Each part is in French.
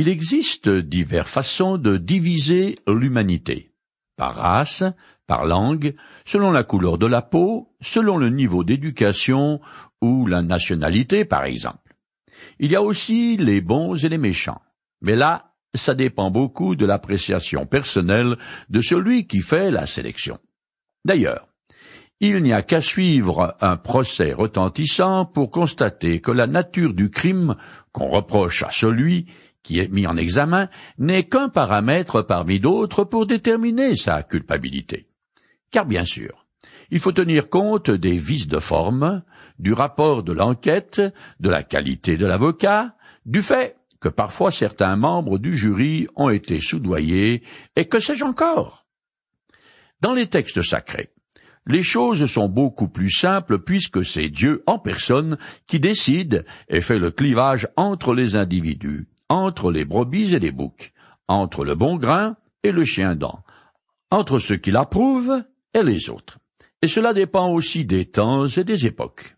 Il existe diverses façons de diviser l'humanité. Par race, par langue, selon la couleur de la peau, selon le niveau d'éducation ou la nationalité, par exemple. Il y a aussi les bons et les méchants. Mais là, ça dépend beaucoup de l'appréciation personnelle de celui qui fait la sélection. D'ailleurs, il n'y a qu'à suivre un procès retentissant pour constater que la nature du crime qu'on reproche à celui qui est mis en examen n'est qu'un paramètre parmi d'autres pour déterminer sa culpabilité. Car bien sûr, il faut tenir compte des vices de forme, du rapport de l'enquête, de la qualité de l'avocat, du fait que parfois certains membres du jury ont été soudoyés, et que sais-je encore. Dans les textes sacrés, les choses sont beaucoup plus simples puisque c'est Dieu en personne qui décide et fait le clivage entre les individus, entre les brebis et les boucs, entre le bon grain et le chien dent, entre ceux qui l'approuvent et les autres. Et cela dépend aussi des temps et des époques.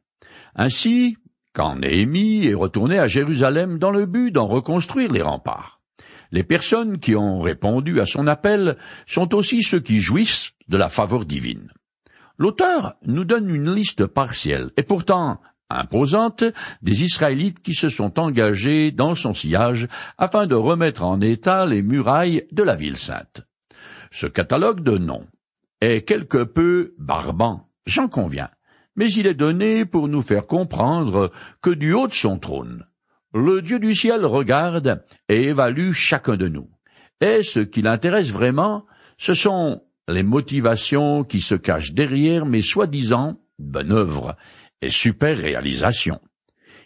Ainsi, quand Néhémie est retourné à Jérusalem dans le but d'en reconstruire les remparts, les personnes qui ont répondu à son appel sont aussi ceux qui jouissent de la faveur divine. L'auteur nous donne une liste partielle et pourtant imposante des Israélites qui se sont engagés dans son sillage afin de remettre en état les murailles de la ville sainte. Ce catalogue de noms est quelque peu barbant, j'en conviens, mais il est donné pour nous faire comprendre que du haut de son trône, le Dieu du ciel regarde et évalue chacun de nous. Et ce qui l'intéresse vraiment, ce sont les motivations qui se cachent derrière mes soi-disant bonnes œuvres super réalisations.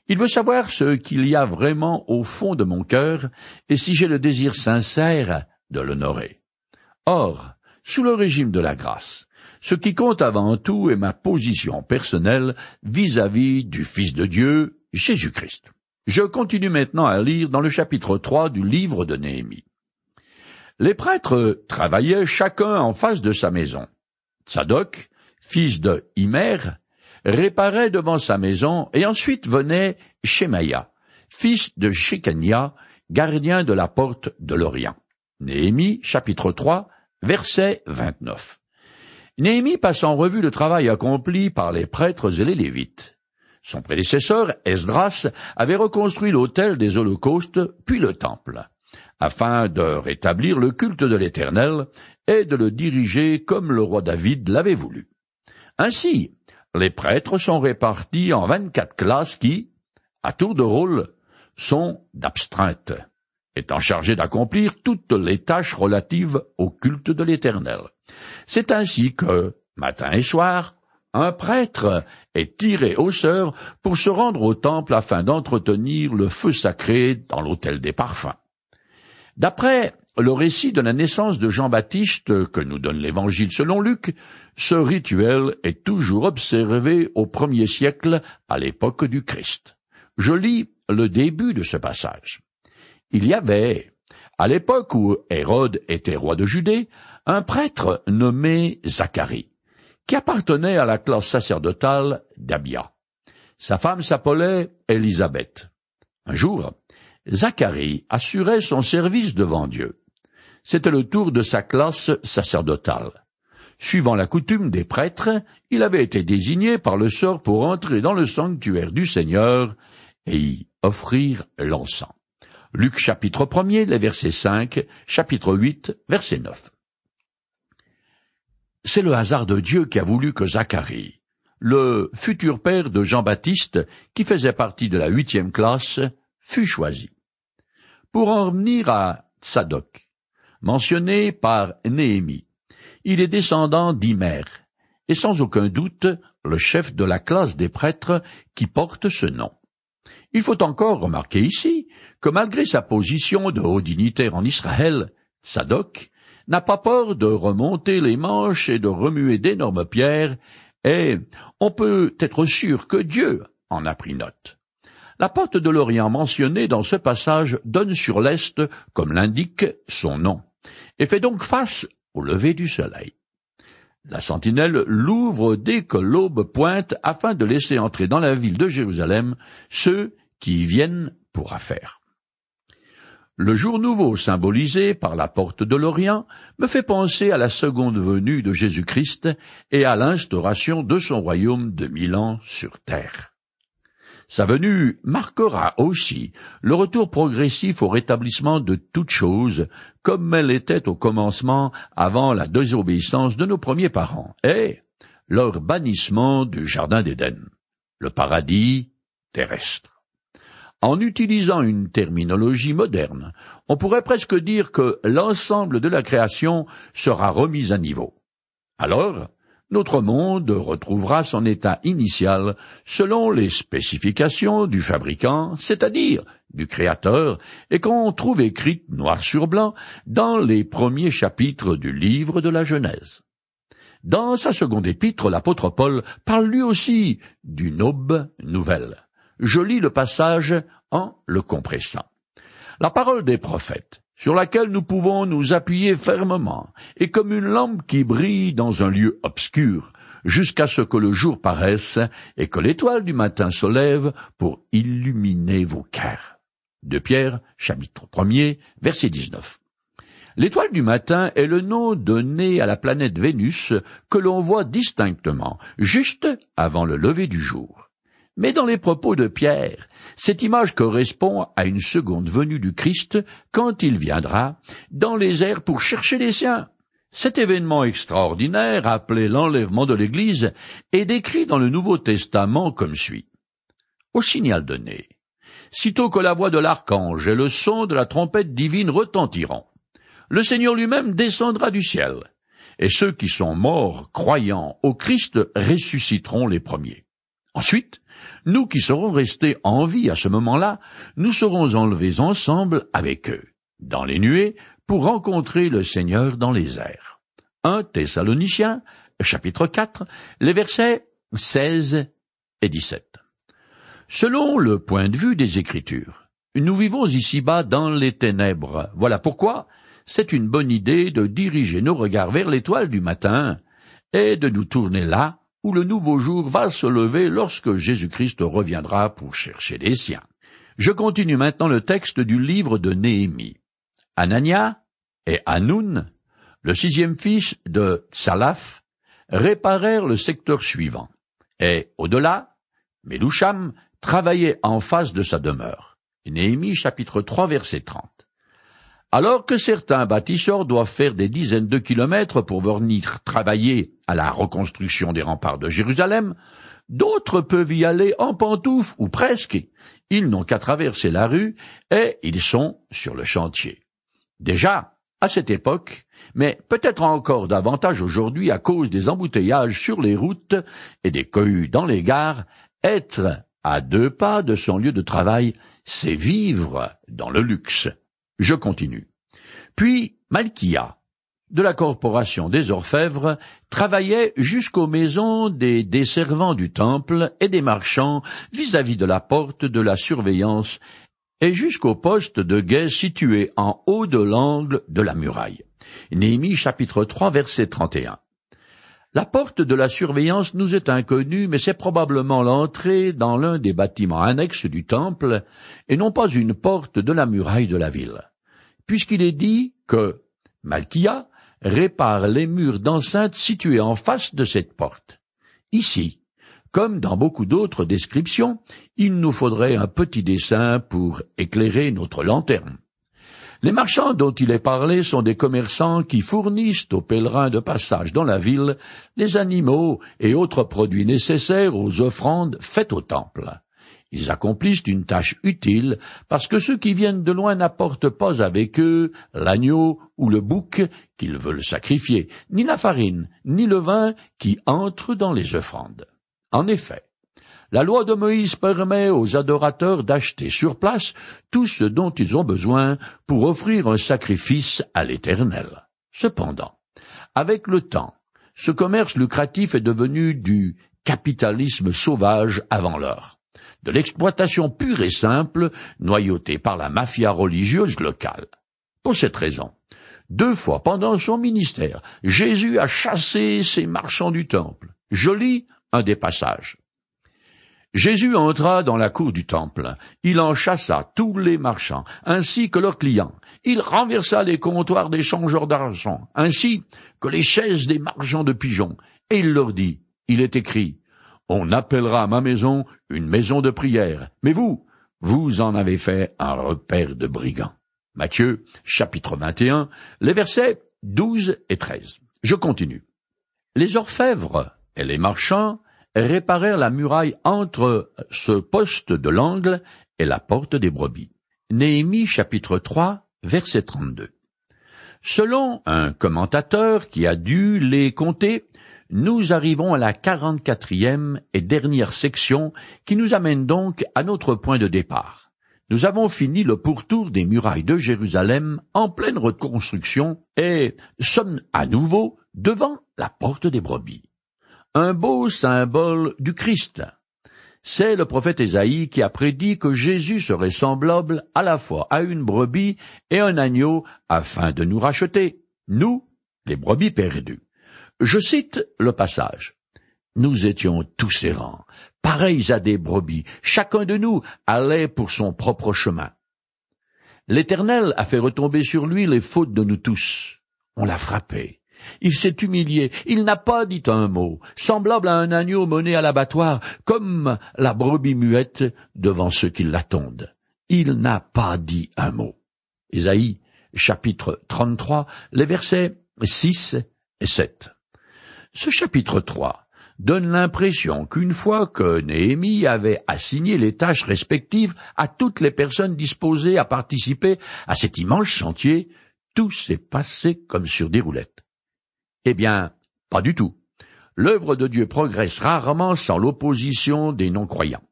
Il veut savoir ce qu'il y a vraiment au fond de mon cœur et si j'ai le désir sincère de l'honorer. Or, sous le régime de la grâce, ce qui compte avant tout est ma position personnelle vis-à-vis du Fils de Dieu, Jésus-Christ. Je continue maintenant à lire dans le chapitre 3 du livre de Néhémie. Les prêtres travaillaient chacun en face de sa maison. Tsadok, fils de Himer, réparait devant sa maison, et ensuite venait Shemaïa, fils de Shekania, gardien de la porte de l'Orient. Néhémie, chapitre 3, verset 29. Néhémie passe en revue le travail accompli par les prêtres et les Lévites. Son prédécesseur, Esdras, avait reconstruit l'autel des holocaustes, puis le temple afin de rétablir le culte de l'Éternel et de le diriger comme le roi David l'avait voulu. Ainsi, les prêtres sont répartis en vingt-quatre classes qui, à tour de rôle, sont d'abstreintes, étant chargés d'accomplir toutes les tâches relatives au culte de l'Éternel. C'est ainsi que, matin et soir, un prêtre est tiré au sort pour se rendre au temple afin d'entretenir le feu sacré dans l'autel des parfums. D'après le récit de la naissance de Jean-Baptiste que nous donne l'Évangile selon Luc, ce rituel est toujours observé au premier siècle à l'époque du Christ. Je lis le début de ce passage. Il y avait, à l'époque où Hérode était roi de Judée, un prêtre nommé Zacharie, qui appartenait à la classe sacerdotale d'Abia. Sa femme s'appelait Élisabeth. Un jour, Zacharie assurait son service devant Dieu. C'était le tour de sa classe sacerdotale. Suivant la coutume des prêtres, il avait été désigné par le sort pour entrer dans le sanctuaire du Seigneur et y offrir l'encens. Luc chapitre 1er, les versets 5, chapitre 8, verset 9. C'est le hasard de Dieu qui a voulu que Zacharie, le futur père de Jean-Baptiste, qui faisait partie de la huitième classe, fut choisi. Pour en revenir à Tsadok, mentionné par Néhémie, il est descendant d'Imer, et sans aucun doute le chef de la classe des prêtres qui porte ce nom. Il faut encore remarquer ici que malgré sa position de haut dignitaire en Israël, Tsadok n'a pas peur de remonter les manches et de remuer d'énormes pierres, et on peut être sûr que Dieu en a pris note. La porte de l'Orient mentionnée dans ce passage donne sur l'Est, comme l'indique son nom, et fait donc face au lever du soleil. La sentinelle l'ouvre dès que l'aube pointe afin de laisser entrer dans la ville de Jérusalem ceux qui y viennent pour affaire. Le jour nouveau symbolisé par la porte de l'Orient me fait penser à la seconde venue de Jésus-Christ et à l'instauration de son royaume de mille ans sur terre. Sa venue marquera aussi le retour progressif au rétablissement de toutes choses comme elle était au commencement avant la désobéissance de nos premiers parents et leur bannissement du jardin d'Éden, le paradis terrestre. En utilisant une terminologie moderne, on pourrait presque dire que l'ensemble de la création sera remis à niveau. Alors, notre monde retrouvera son état initial selon les spécifications du fabricant, c'est-à-dire du créateur, et qu'on trouve écrite noir sur blanc dans les premiers chapitres du livre de la Genèse. Dans sa seconde épître, l'apôtre Paul parle lui aussi d'une aube nouvelle. Je lis le passage en le compressant. La parole des prophètes, sur laquelle nous pouvons nous appuyer fermement, est comme une lampe qui brille dans un lieu obscur, jusqu'à ce que le jour paraisse et que l'étoile du matin se lève pour illuminer vos cœurs. De Pierre, chapitre 1er, verset 19. L'étoile du matin est le nom donné à la planète Vénus que l'on voit distinctement, juste avant le lever du jour. Mais dans les propos de Pierre, cette image correspond à une seconde venue du Christ quand il viendra dans les airs pour chercher les siens. Cet événement extraordinaire, appelé l'enlèvement de l'Église, est décrit dans le Nouveau Testament comme suit. Au signal donné, sitôt que la voix de l'archange et le son de la trompette divine retentiront, le Seigneur lui-même descendra du ciel, et ceux qui sont morts croyant au Christ ressusciteront les premiers. Ensuite, nous qui serons restés en vie à ce moment-là, nous serons enlevés ensemble avec eux, dans les nuées, pour rencontrer le Seigneur dans les airs. 1 Thessaloniciens, chapitre 4, les versets 16 et 17. Selon le point de vue des Écritures, nous vivons ici-bas dans les ténèbres. Voilà pourquoi c'est une bonne idée de diriger nos regards vers l'étoile du matin et de nous tourner là où le nouveau jour va se lever lorsque Jésus-Christ reviendra pour chercher les siens. Je continue maintenant le texte du livre de Néhémie. Anania et Hanoun, le sixième fils de Salaf, réparèrent le secteur suivant, et au-delà, Meloucham travaillait en face de sa demeure. Néhémie chapitre 3 verset 30. Alors que certains bâtisseurs doivent faire des dizaines de kilomètres pour venir travailler à la reconstruction des remparts de Jérusalem, d'autres peuvent y aller en pantoufles ou presque. Ils n'ont qu'à traverser la rue et ils sont sur le chantier. Déjà, à cette époque, mais peut-être encore davantage aujourd'hui à cause des embouteillages sur les routes et des cohues dans les gares, être à deux pas de son lieu de travail, c'est vivre dans le luxe. Je continue. Puis Malkia, de la corporation des orfèvres, travaillait jusqu'aux maisons des desservants du temple et des marchands vis-à-vis de la porte de la surveillance et jusqu'au poste de guet situé en haut de l'angle de la muraille. Néhémie chapitre 3 verset 31. La porte de la surveillance nous est inconnue, mais c'est probablement l'entrée dans l'un des bâtiments annexes du temple, et non pas une porte de la muraille de la ville puisqu'il est dit que Malkia répare les murs d'enceinte situés en face de cette porte. Ici, comme dans beaucoup d'autres descriptions, il nous faudrait un petit dessin pour éclairer notre lanterne. Les marchands dont il est parlé sont des commerçants qui fournissent aux pèlerins de passage dans la ville des animaux et autres produits nécessaires aux offrandes faites au temple. Ils accomplissent une tâche utile parce que ceux qui viennent de loin n'apportent pas avec eux l'agneau ou le bouc qu'ils veulent sacrifier, ni la farine, ni le vin qui entrent dans les offrandes. En effet, la loi de Moïse permet aux adorateurs d'acheter sur place tout ce dont ils ont besoin pour offrir un sacrifice à l'Éternel. Cependant, avec le temps, ce commerce lucratif est devenu du capitalisme sauvage avant l'heure de l'exploitation pure et simple noyautée par la mafia religieuse locale. Pour cette raison, deux fois pendant son ministère, Jésus a chassé ces marchands du temple. Je lis un des passages. Jésus entra dans la cour du temple. Il en chassa tous les marchands, ainsi que leurs clients. Il renversa les comptoirs des changeurs d'argent, ainsi que les chaises des marchands de pigeons. Et il leur dit, il est écrit, On appellera ma maison une maison de prière. Mais vous, vous en avez fait un repère de brigands. Matthieu, chapitre 21, les versets 12 et 13. Je continue. Les orfèvres et les marchands réparèrent la muraille entre ce poste de l'angle et la porte des brebis. Néhémie chapitre 3 verset 32. Selon un commentateur qui a dû les compter, nous arrivons à la quarante-quatrième et dernière section qui nous amène donc à notre point de départ. Nous avons fini le pourtour des murailles de Jérusalem en pleine reconstruction et sommes à nouveau devant la porte des brebis un beau symbole du Christ. C'est le prophète Ésaïe qui a prédit que Jésus serait semblable à la fois à une brebis et un agneau afin de nous racheter, nous, les brebis perdues. Je cite le passage. Nous étions tous errants, pareils à des brebis, chacun de nous allait pour son propre chemin. L'Éternel a fait retomber sur lui les fautes de nous tous. On l'a frappé, il s'est humilié, il n'a pas dit un mot, semblable à un agneau mené à l'abattoir, comme la brebis muette devant ceux qui l'attendent. Il n'a pas dit un mot. Isaïe, chapitre 33, les versets 6 et 7. Ce chapitre 3 donne l'impression qu'une fois que Néhémie avait assigné les tâches respectives à toutes les personnes disposées à participer à cet immense chantier, tout s'est passé comme sur des roulettes. Eh bien, pas du tout. L'œuvre de Dieu progresse rarement sans l'opposition des non-croyants.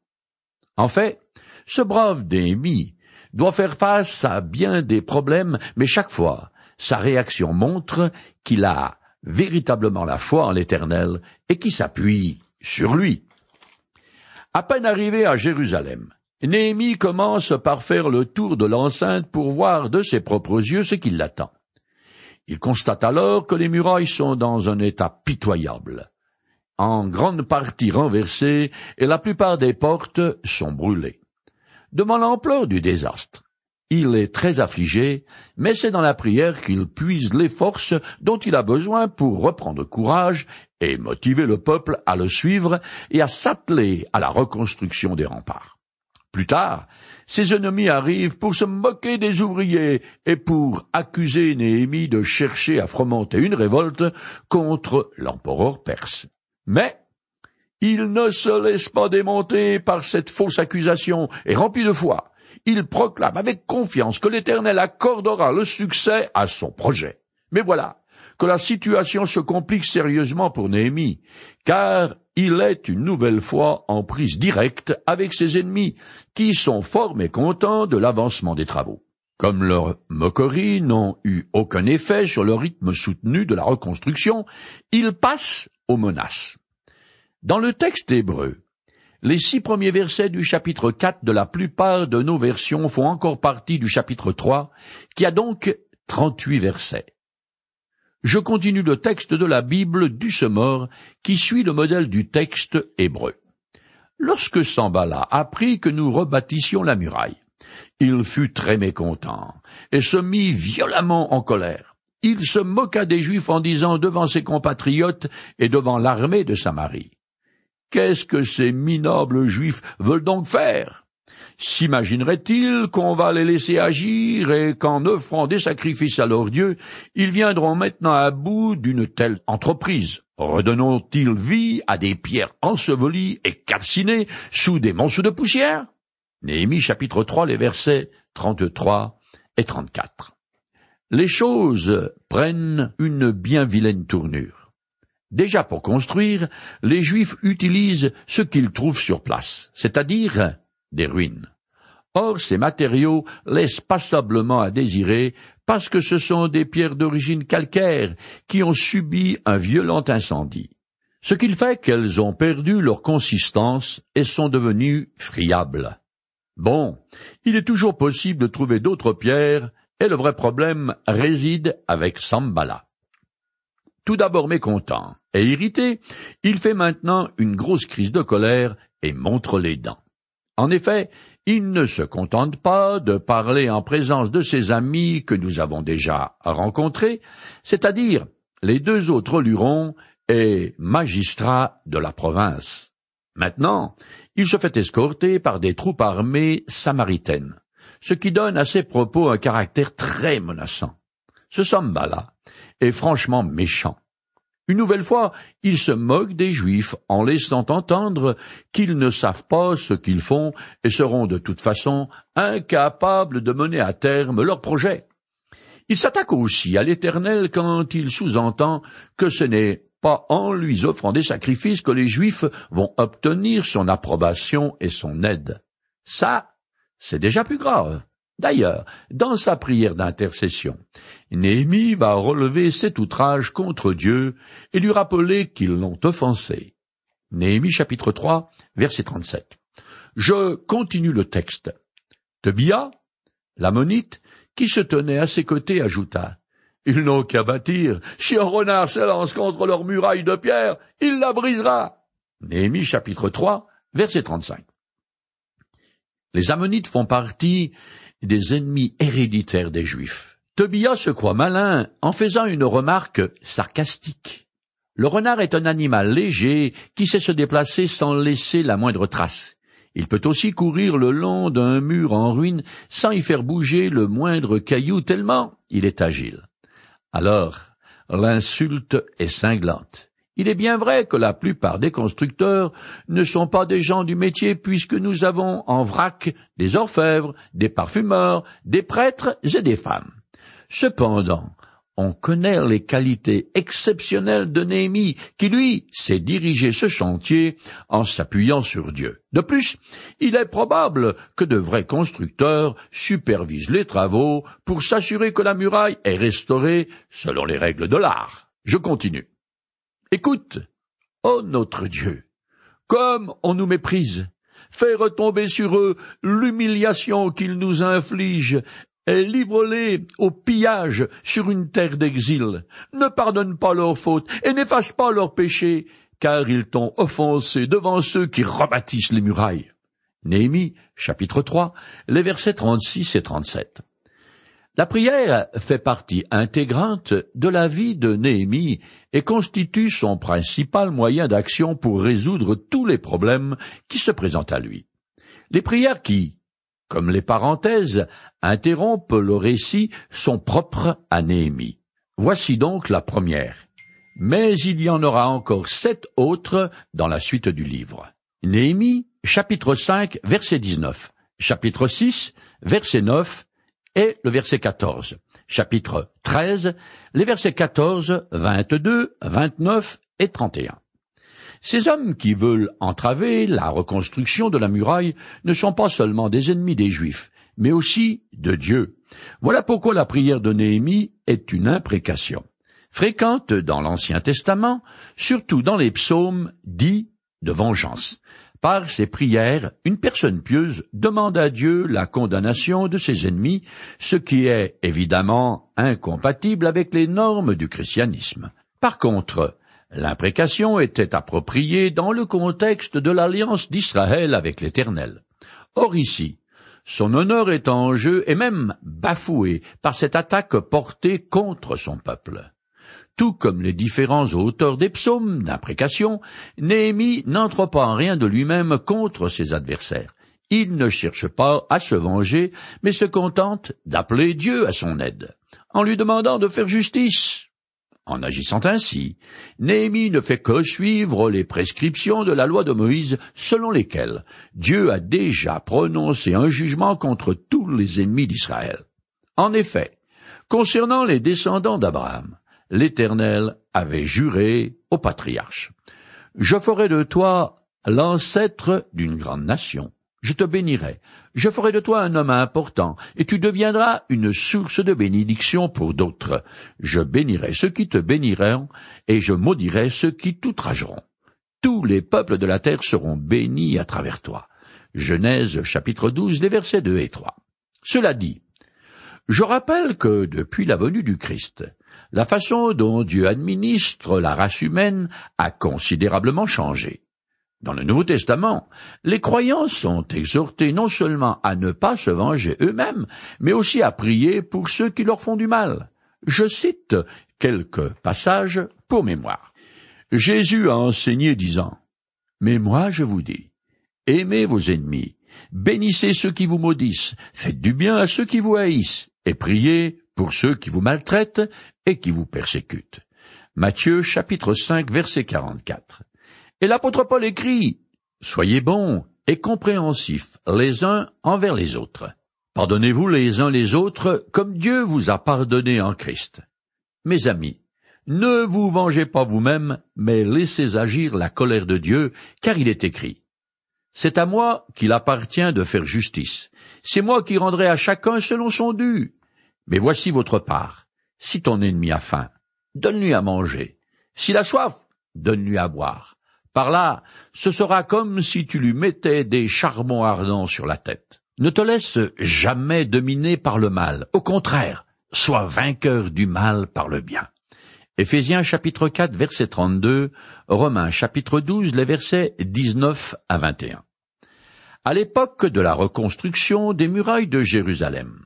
En fait, ce brave Néhémie doit faire face à bien des problèmes, mais chaque fois, sa réaction montre qu'il a véritablement la foi en l'Éternel et qui s'appuie sur lui. À peine arrivé à Jérusalem, Néhémie commence par faire le tour de l'enceinte pour voir de ses propres yeux ce qui l'attend. Il constate alors que les murailles sont dans un état pitoyable, en grande partie renversées, et la plupart des portes sont brûlées. Devant l'ampleur du désastre, il est très affligé, mais c'est dans la prière qu'il puise les forces dont il a besoin pour reprendre courage et motiver le peuple à le suivre et à s'atteler à la reconstruction des remparts. Plus tard, ses ennemis arrivent pour se moquer des ouvriers et pour accuser Néhémie de chercher à fomenter une révolte contre l'empereur perse. Mais il ne se laisse pas démonter par cette fausse accusation et rempli de foi, il proclame avec confiance que l'Éternel accordera le succès à son projet. Mais voilà que la situation se complique sérieusement pour Néhémie, car il est une nouvelle fois en prise directe avec ses ennemis, qui sont fort mécontents de l'avancement des travaux. Comme leurs moqueries n'ont eu aucun effet sur le rythme soutenu de la reconstruction, ils passent aux menaces. Dans le texte hébreu, les six premiers versets du chapitre 4 de la plupart de nos versions font encore partie du chapitre 3, qui a donc trente-huit versets. Je continue le texte de la Bible du Semeur qui suit le modèle du texte hébreu. Lorsque Sambala apprit que nous rebâtissions la muraille, il fut très mécontent et se mit violemment en colère. Il se moqua des Juifs en disant devant ses compatriotes et devant l'armée de Samarie. Qu'est-ce que ces minables Juifs veulent donc faire? S'imaginerait-il qu'on va les laisser agir et qu'en offrant des sacrifices à leur Dieu, ils viendront maintenant à bout d'une telle entreprise? Redonnons-ils vie à des pierres ensevelies et calcinées sous des monstres de poussière? Néhémie chapitre 3 les versets 33 et 34. Les choses prennent une bien vilaine tournure. Déjà pour construire, les Juifs utilisent ce qu'ils trouvent sur place, c'est-à-dire des ruines. Or, ces matériaux laissent passablement à désirer parce que ce sont des pierres d'origine calcaire qui ont subi un violent incendie. Ce qui fait qu'elles ont perdu leur consistance et sont devenues friables. Bon, il est toujours possible de trouver d'autres pierres, et le vrai problème réside avec Sambala. Tout d'abord mécontent et irrité, il fait maintenant une grosse crise de colère et montre les dents. En effet, il ne se contente pas de parler en présence de ses amis que nous avons déjà rencontrés, c'est-à-dire les deux autres lurons et magistrats de la province. Maintenant, il se fait escorter par des troupes armées samaritaines, ce qui donne à ses propos un caractère très menaçant. Ce Sambala est franchement méchant. Une nouvelle fois, il se moque des Juifs en laissant entendre qu'ils ne savent pas ce qu'ils font et seront de toute façon incapables de mener à terme leurs projets. Il s'attaque aussi à l'Éternel quand il sous-entend que ce n'est pas en lui offrant des sacrifices que les Juifs vont obtenir son approbation et son aide. Ça, c'est déjà plus grave. D'ailleurs, dans sa prière d'intercession, Néhémie va relever cet outrage contre Dieu et lui rappeler qu'ils l'ont offensé. Néhémie chapitre 3, verset 37. Je continue le texte. Tobia, l'ammonite, qui se tenait à ses côtés, ajouta. Ils n'ont qu'à bâtir. Si un renard s'élance contre leur muraille de pierre, il la brisera. Néhémie chapitre 3, verset 35. Les Ammonites font partie des ennemis héréditaires des Juifs. Tobia se croit malin en faisant une remarque sarcastique. Le renard est un animal léger qui sait se déplacer sans laisser la moindre trace. Il peut aussi courir le long d'un mur en ruine sans y faire bouger le moindre caillou tellement il est agile. Alors, l'insulte est cinglante. Il est bien vrai que la plupart des constructeurs ne sont pas des gens du métier puisque nous avons en vrac des orfèvres, des parfumeurs, des prêtres et des femmes. Cependant, on connaît les qualités exceptionnelles de Néhémie, qui lui sait diriger ce chantier en s'appuyant sur Dieu. De plus, il est probable que de vrais constructeurs supervisent les travaux pour s'assurer que la muraille est restaurée selon les règles de l'art. Je continue. Écoute, ô notre Dieu, comme on nous méprise, fais retomber sur eux l'humiliation qu'ils nous infligent, et livre-les au pillage sur une terre d'exil. Ne pardonne pas leurs fautes et n'efface pas leurs péchés, car ils t'ont offensé devant ceux qui rebâtissent les murailles. Néhémie, chapitre 3, les versets 36 et 37. La prière fait partie intégrante de la vie de Néhémie et constitue son principal moyen d'action pour résoudre tous les problèmes qui se présentent à lui. Les prières qui, comme les parenthèses, interrompent le récit sont propres à Néhémie. Voici donc la première. Mais il y en aura encore sept autres dans la suite du livre. Néhémie, chapitre 5, verset 19, chapitre 6, verset 9, et le verset 14. Chapitre 13, les versets 14, 22, 29 et 31. Ces hommes qui veulent entraver la reconstruction de la muraille ne sont pas seulement des ennemis des Juifs, mais aussi de Dieu. Voilà pourquoi la prière de Néhémie est une imprécation, fréquente dans l'Ancien Testament, surtout dans les psaumes dits de vengeance. Par ses prières, une personne pieuse demande à Dieu la condamnation de ses ennemis, ce qui est évidemment incompatible avec les normes du christianisme. Par contre, l'imprécation était appropriée dans le contexte de l'alliance d'Israël avec l'Éternel. Or ici, son honneur est en jeu et même bafoué par cette attaque portée contre son peuple. Tout comme les différents auteurs des psaumes d'imprécation, Néhémie n'entre pas en rien de lui-même contre ses adversaires. Il ne cherche pas à se venger, mais se contente d'appeler Dieu à son aide, en lui demandant de faire justice. En agissant ainsi, Néhémie ne fait que suivre les prescriptions de la loi de Moïse selon lesquelles Dieu a déjà prononcé un jugement contre tous les ennemis d'Israël. En effet, concernant les descendants d'Abraham, l'Éternel avait juré au patriarche. Je ferai de toi l'ancêtre d'une grande nation. Je te bénirai. Je ferai de toi un homme important, et tu deviendras une source de bénédiction pour d'autres. Je bénirai ceux qui te béniront, et je maudirai ceux qui t'outrageront. Tous les peuples de la terre seront bénis à travers toi. Genèse chapitre 12, les versets 2 et 3. Cela dit, je rappelle que depuis la venue du Christ, la façon dont Dieu administre la race humaine a considérablement changé. Dans le Nouveau Testament, les croyants sont exhortés non seulement à ne pas se venger eux-mêmes, mais aussi à prier pour ceux qui leur font du mal. Je cite quelques passages pour mémoire. Jésus a enseigné disant, Mais moi je vous dis, aimez vos ennemis, bénissez ceux qui vous maudissent, faites du bien à ceux qui vous haïssent, et priez pour ceux qui vous maltraitent et qui vous persécutent. Matthieu chapitre 5 verset 44. Et l'apôtre Paul écrit, Soyez bons et compréhensifs les uns envers les autres. Pardonnez-vous les uns les autres comme Dieu vous a pardonné en Christ. Mes amis, ne vous vengez pas vous-même, mais laissez agir la colère de Dieu, car il est écrit. C'est à moi qu'il appartient de faire justice. C'est moi qui rendrai à chacun selon son dû. Mais voici votre part. Si ton ennemi a faim, donne-lui à manger. S'il a soif, donne-lui à boire. Par là, ce sera comme si tu lui mettais des charbons ardents sur la tête. Ne te laisse jamais dominer par le mal. Au contraire, sois vainqueur du mal par le bien. Éphésiens chapitre 4 verset 32, Romains chapitre 12 les versets 19 à 21. À l'époque de la reconstruction des murailles de Jérusalem,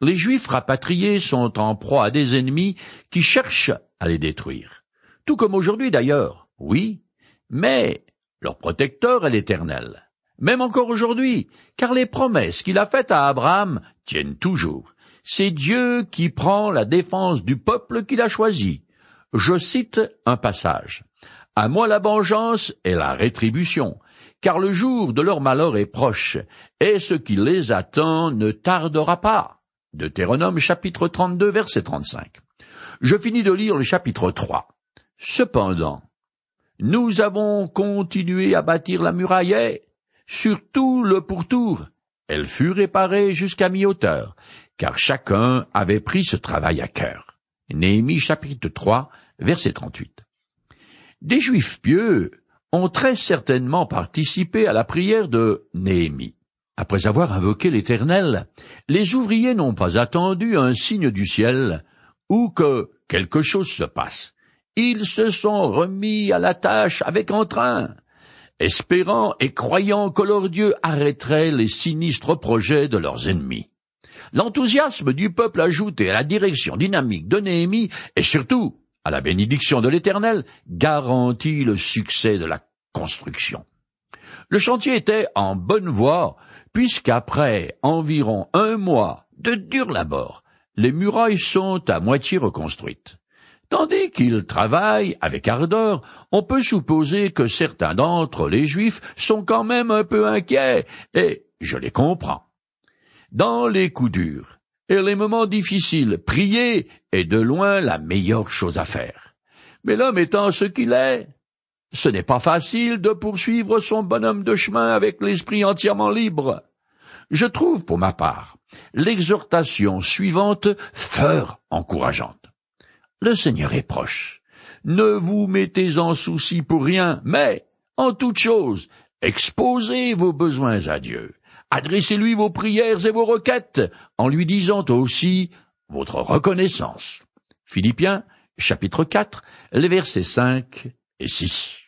les Juifs rapatriés sont en proie à des ennemis qui cherchent à les détruire. Tout comme aujourd'hui d'ailleurs, oui, mais leur protecteur est l'Éternel. Même encore aujourd'hui, car les promesses qu'il a faites à Abraham tiennent toujours. C'est Dieu qui prend la défense du peuple qu'il a choisi. Je cite un passage. À moi la vengeance et la rétribution, car le jour de leur malheur est proche, et ce qui les attend ne tardera pas. Deutéronome chapitre 32 verset 35. Je finis de lire le chapitre 3. Cependant, nous avons continué à bâtir la muraille et, surtout le pourtour, elle fut réparée jusqu'à mi-hauteur, car chacun avait pris ce travail à cœur. Néhémie chapitre 3, verset 38. Des Juifs pieux ont très certainement participé à la prière de Néhémie. Après avoir invoqué l'Éternel, les ouvriers n'ont pas attendu un signe du ciel ou que quelque chose se passe. Ils se sont remis à la tâche avec entrain, espérant et croyant que leur Dieu arrêterait les sinistres projets de leurs ennemis. L'enthousiasme du peuple ajouté à la direction dynamique de Néhémie et surtout à la bénédiction de l'Éternel garantit le succès de la construction. Le chantier était en bonne voie, puisqu'après environ un mois de dur labeur, les murailles sont à moitié reconstruites. Tandis qu'ils travaillent avec ardeur, on peut supposer que certains d'entre les Juifs sont quand même un peu inquiets, et je les comprends. Dans les coups durs et les moments difficiles, prier est de loin la meilleure chose à faire. Mais l'homme étant ce qu'il est, ce n'est pas facile de poursuivre son bonhomme de chemin avec l'esprit entièrement libre. Je trouve, pour ma part, l'exhortation suivante fort encourageante. Le Seigneur est proche. Ne vous mettez en souci pour rien, mais, en toute chose, exposez vos besoins à Dieu. Adressez-lui vos prières et vos requêtes, en lui disant aussi votre reconnaissance. Philippiens, chapitre 4, les versets 5 et 6.